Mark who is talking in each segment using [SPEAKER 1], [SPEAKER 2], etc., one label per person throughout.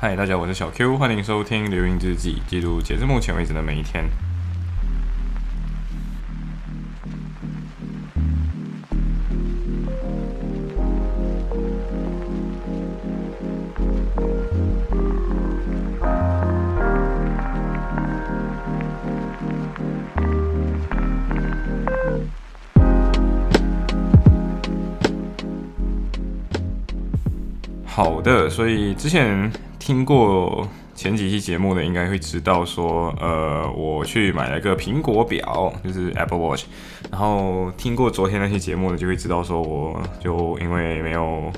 [SPEAKER 1] 嗨，大家，我是小 Q，欢迎收听《流云日记》，记录截至目前为止的每一天。好的，所以之前听过前几期节目的，应该会知道说，呃，我去买了个苹果表，就是 Apple Watch。然后听过昨天那期节目的，就会知道说，我就因为没有，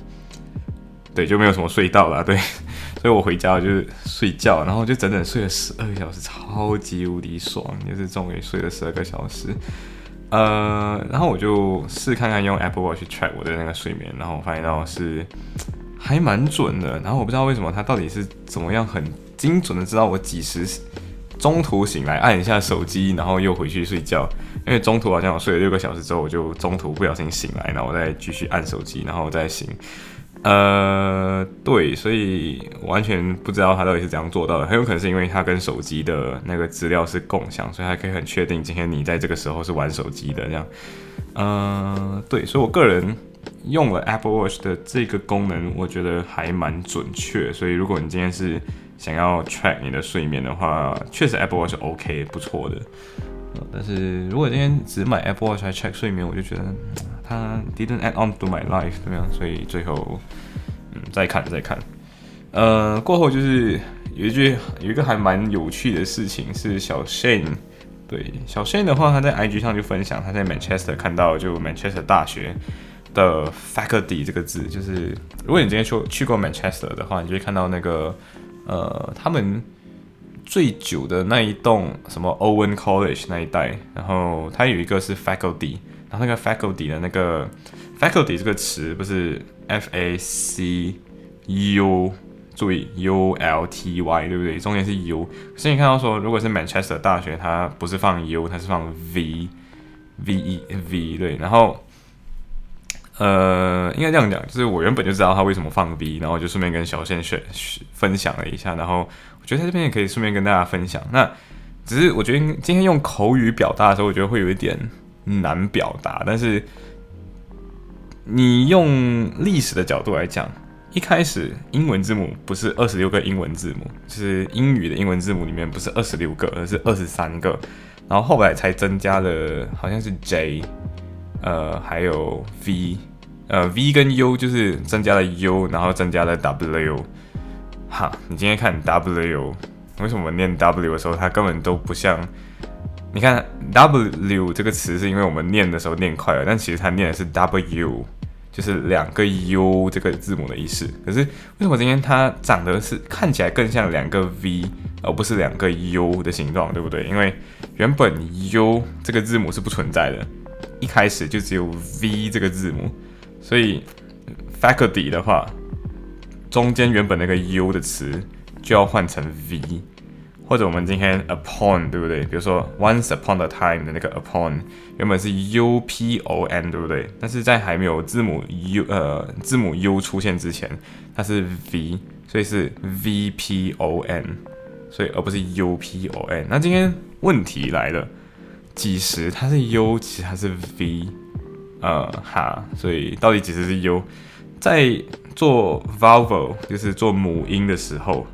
[SPEAKER 1] 对，就没有什么睡到了，对，所以我回家就是睡觉，然后就整整睡了十二个小时，超级无敌爽，就是终于睡了十二个小时。呃，然后我就试看看用 Apple Watch 去 track 我的那个睡眠，然后我发现到是。还蛮准的，然后我不知道为什么他到底是怎么样很精准的知道我几时中途醒来按一下手机，然后又回去睡觉。因为中途好像我睡了六个小时之后，我就中途不小心醒来，然后我再继续按手机，然后再醒。呃，对，所以完全不知道他到底是怎样做到的。很有可能是因为他跟手机的那个资料是共享，所以他可以很确定今天你在这个时候是玩手机的这样。呃，对，所以我个人。用了 Apple Watch 的这个功能，我觉得还蛮准确。所以如果你今天是想要 track 你的睡眠的话，确实 Apple Watch OK 不错的。但是如果今天只买 Apple Watch 来 check 睡眠，我就觉得它 didn't add on to my life 怎么样？所以最后嗯再看再看。呃，过后就是有一句有一个还蛮有趣的事情是小 Shane 对小 Shane 的话，他在 IG 上就分享他在 Manchester 看到就 Manchester 大学。的 faculty 这个字，就是如果你今天去去过 Manchester 的话，你就会看到那个呃，他们最久的那一栋什么 Owen College 那一带，然后它有一个是 faculty，然后那个 faculty 的那个 faculty 这个词不是 F A C U，注意 U L T Y 对不对？中间是 U，所以你看到说，如果是 Manchester 大学，它不是放 U，它是放 V V E V 对，然后。呃，应该这样讲，就是我原本就知道他为什么放 B，然后就顺便跟小线选分享了一下，然后我觉得在这边也可以顺便跟大家分享。那只是我觉得今天用口语表达的时候，我觉得会有一点难表达。但是你用历史的角度来讲，一开始英文字母不是二十六个英文字母，是英语的英文字母里面不是二十六个，而是二十三个，然后后来才增加了，好像是 J，呃，还有 V。呃，V 跟 U 就是增加了 U，然后增加了 W。哈，你今天看 W，为什么念 W 的时候它根本都不像？你看 W 这个词是因为我们念的时候念快了，但其实它念的是 W，就是两个 U 这个字母的意思。可是为什么今天它长得是看起来更像两个 V，而不是两个 U 的形状，对不对？因为原本 U 这个字母是不存在的，一开始就只有 V 这个字母。所以，faculty 的话，中间原本那个 u 的词就要换成 v，或者我们今天 upon 对不对？比如说 once upon a time 的那个 upon 原本是 u p o n 对不对？但是在还没有字母 u 呃字母 u 出现之前，它是 v，所以是 v p o n，所以而不是 u p o n。那今天问题来了，几时它是 u，其实它是 v。呃哈，所以到底几时是 u？在做 vowel 就是做母音的时候，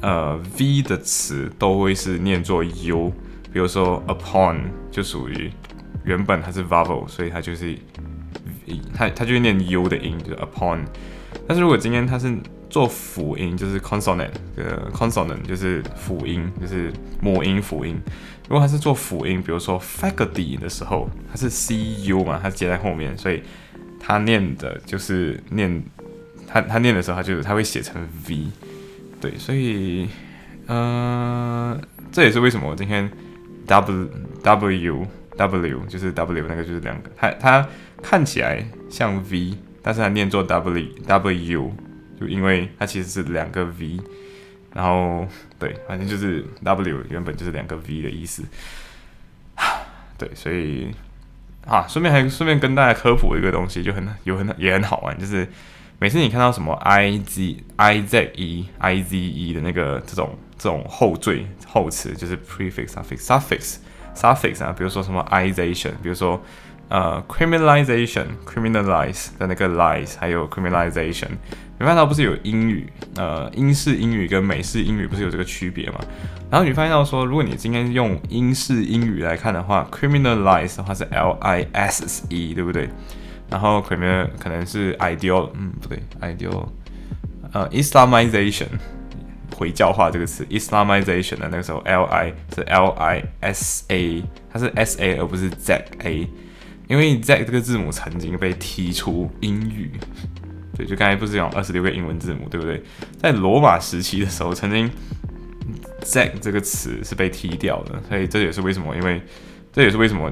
[SPEAKER 1] 呃 v 的词都会是念作 u。比如说 upon 就属于原本它是 vowel，所以它就是它它就会念 u 的音，就是 upon。但是如果今天它是做辅音，就是 consonant，呃 consonant 就是辅音，就是母音辅音。如果它是做辅音，比如说 faculty 的时候，它是 c u 嘛，它接在后面，所以它念的就是念它它念的时候，它就是它会写成 v，对，所以呃，这也是为什么我今天 w w w 就是 w 那个就是两个，它它看起来像 v，但是它念作 w w u，就因为它其实是两个 v。然后对，反正就是 W 原本就是两个 V 的意思，对，所以啊，顺便还顺便跟大家科普一个东西，就很有很也很好玩，就是每次你看到什么 i z i z e i z e 的那个这种这种后缀后词，就是 prefix suffix suffix suffix 啊，比如说什么 ization，比如说呃 criminalization criminalize 的那个 lies，还有 criminalization。你发现到不是有英语，呃，英式英语跟美式英语不是有这个区别吗？然后你发现到说，如果你今天用英式英语来看的话，criminalize 的话是 l i s e，对不对？然后 criminal 可能是 ideal，嗯，不对，ideal，呃，islamization，回教化这个词，islamization 的那个时候 l i 是 l i s a，它是 s a 而不是 z a，因为 z 这个字母曾经被踢出英语。对，就刚才不是讲二十六个英文字母，对不对？在罗马时期的时候，曾经 “z” 这个词是被踢掉的，所以这也是为什么，因为这也是为什么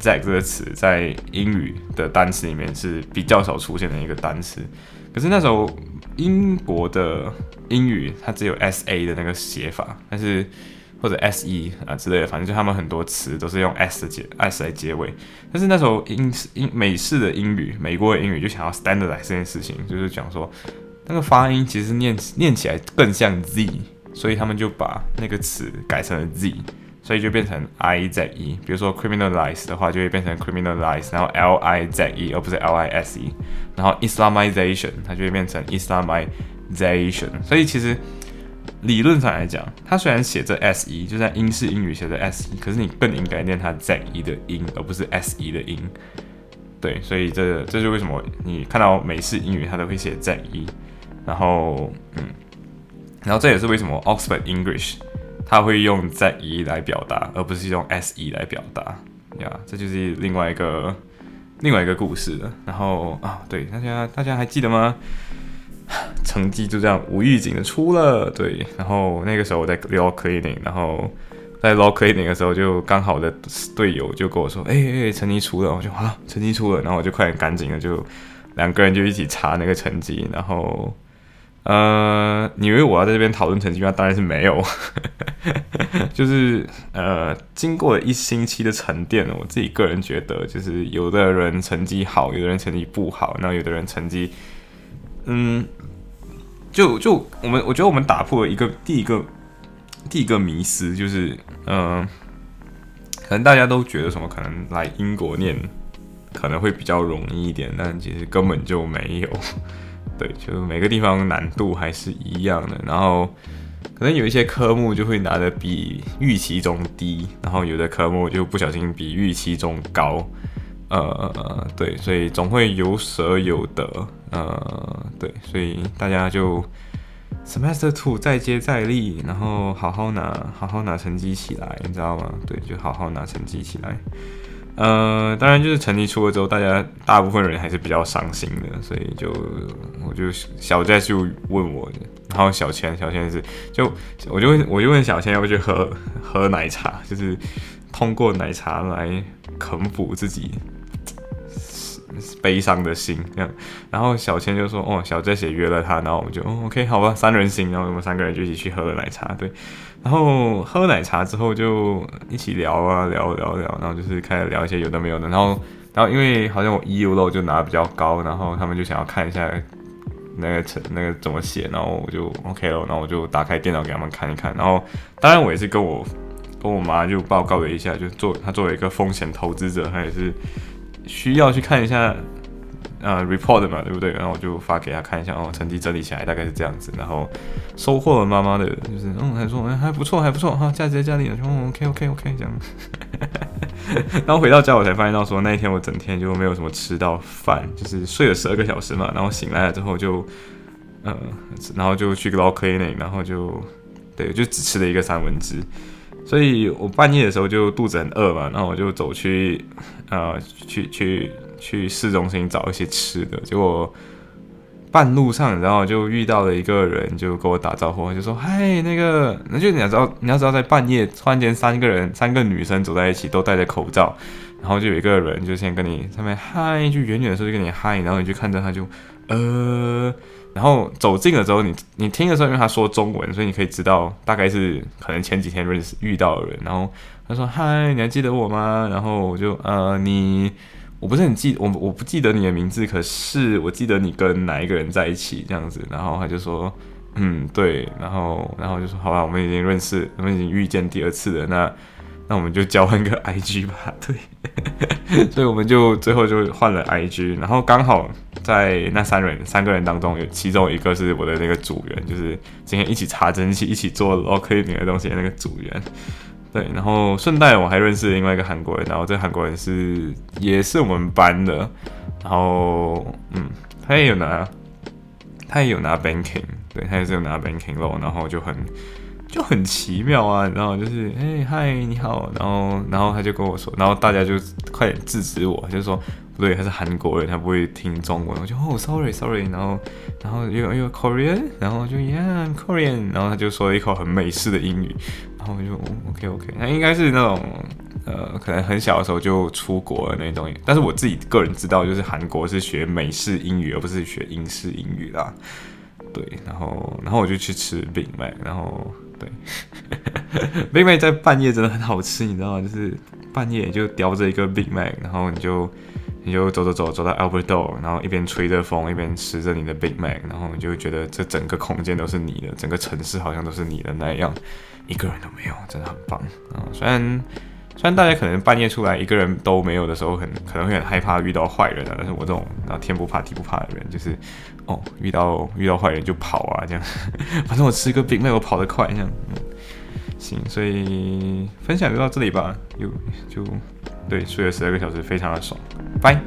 [SPEAKER 1] “z” 这个词在英语的单词里面是比较少出现的一个单词。可是那时候英国的英语它只有 “sa” 的那个写法，但是。或者 s e 啊之类的，反正就他们很多词都是用 s 结 s 来结尾。但是那时候英英美式的英语，美国的英语就想要 standardize 这件事情，就是讲说那个发音其实念念起来更像 z，所以他们就把那个词改成了 z，所以就变成 i z e。比如说 criminalize 的话，就会变成 criminalize，然后 l i z e 而不是 l i s e。然后 islamization 它就会变成 islamization。所以其实。理论上来讲，它虽然写着 s e，就在英式英语写着 s e，可是你更应该念它 z e 的音，而不是 s e 的音。对，所以这这就为什么你看到美式英语它都会写 z e，然后嗯，然后这也是为什么 Oxford English 它会用 z e 来表达，而不是用 s e 来表达呀，这就是另外一个另外一个故事了。然后啊，对大家大家还记得吗？成绩就这样无预警的出了，对，然后那个时候我在 law cleaning，然后在 law cleaning 的时候就刚好的队友就跟我说，哎哎，成绩出了，我就啊，成绩出了，然后我就快点赶紧的就两个人就一起查那个成绩，然后呃，你以为我要在这边讨论成绩吗？当然是没有，就是呃，经过了一星期的沉淀，我自己个人觉得，就是有的人成绩好，有的人成绩不好，然后有的人成绩。嗯，就就我们，我觉得我们打破了一个第一个第一个迷思，就是嗯，可能大家都觉得什么可能来英国念可能会比较容易一点，但其实根本就没有。对，就是每个地方难度还是一样的，然后可能有一些科目就会拿的比预期中低，然后有的科目就不小心比预期中高。呃，对，所以总会有舍有得，呃，对，所以大家就 semester two 再接再厉，然后好好拿，好好拿成绩起来，你知道吗？对，就好好拿成绩起来。呃，当然就是成绩出了之后，大家大部分人还是比较伤心的，所以就我就小在就问我，然后小千小千是就我就问我就问小千要不要去喝喝奶茶，就是通过奶茶来肯补自己。悲伤的心这样，然后小千就说：“哦，小 J 也约了他，然后我们就哦，OK，好吧，三人行，然后我们三个人就一起去喝了奶茶，对，然后喝奶茶之后就一起聊啊，聊聊聊，然后就是开始聊一些有的没有的，然后然后因为好像我 EU 漏就拿的比较高，然后他们就想要看一下那个成那个怎么写，然后我就 OK 了，然后我就打开电脑给他们看一看，然后当然我也是跟我跟我妈就报告了一下，就做他作为一个风险投资者，他也是。需要去看一下，呃，report 嘛，对不对？然后我就发给他看一下，哦，成绩整理起来大概是这样子，然后收获了妈妈的，就是，嗯，还说，哎，还不错，还不错，哈，家在家里，哦，OK，OK，OK，这样。然后回到家，我才发现到说，那一天我整天就没有什么吃到饭，就是睡了十二个小时嘛，然后醒来了之后就，呃，然后就去 law cleaning，然后就，对，就只吃了一个三文治。所以我半夜的时候就肚子很饿嘛，然后我就走去，呃，去去去市中心找一些吃的。结果半路上，然后就遇到了一个人，就跟我打招呼，就说：“嗨，那个，那就你要知道，你要知道，在半夜突然间三个人，三个女生走在一起，都戴着口罩，然后就有一个人就先跟你上面嗨，就远远的时候就跟你嗨，然后你就看着他就，呃。”然后走近了之后，你你听的时候，因为他说中文，所以你可以知道大概是可能前几天认识遇到的人。然后他说：“嗨，你还记得我吗？”然后我就呃，你我不是很记我我不记得你的名字，可是我记得你跟哪一个人在一起这样子。然后他就说，嗯，对。然后然后就说，好吧，我们已经认识，我们已经遇见第二次了。那那我们就交换个 IG 吧。对，所以我们就最后就换了 IG。然后刚好在那三人三个人当中，有其中一个是我的那个组员，就是今天一起查针器、一起做 locking 的东西的那个组员。对，然后顺带我还认识另外一个韩国人，然后这韩国人是也是我们班的，然后嗯，他也有拿，他也有拿 banking，对他也是有拿 banking 喽然后就很就很奇妙啊，然后就是哎嗨你好，然后然后他就跟我说，然后大家就快点制止我，就说不对，他是韩国人，他不会听中文，我就哦 sorry sorry，然后然后又又 Korean，然后就 yeah I'm Korean，然后他就说了一口很美式的英语。然后我就 OK OK，那应该是那种呃，可能很小的时候就出国了那种。但是我自己个人知道，就是韩国是学美式英语，而不是学英式英语啦。对，然后然后我就去吃 Big Mac，然后对，Big Mac 在半夜真的很好吃，你知道吗？就是半夜就叼着一个 Big Mac，然后你就你就走走走走到 Albert d o r 然后一边吹着风，一边吃着你的 Big Mac，然后你就觉得这整个空间都是你的，整个城市好像都是你的那样。一个人都没有，真的很棒啊！虽然虽然大家可能半夜出来一个人都没有的时候，很可能会很害怕遇到坏人啊。但是我这种啊天不怕地不怕的人，就是哦遇到遇到坏人就跑啊，这样。反正我吃个饼，那我跑得快，这样。嗯行，所以分享就到这里吧。有就对睡了十二个小时，非常的爽。拜。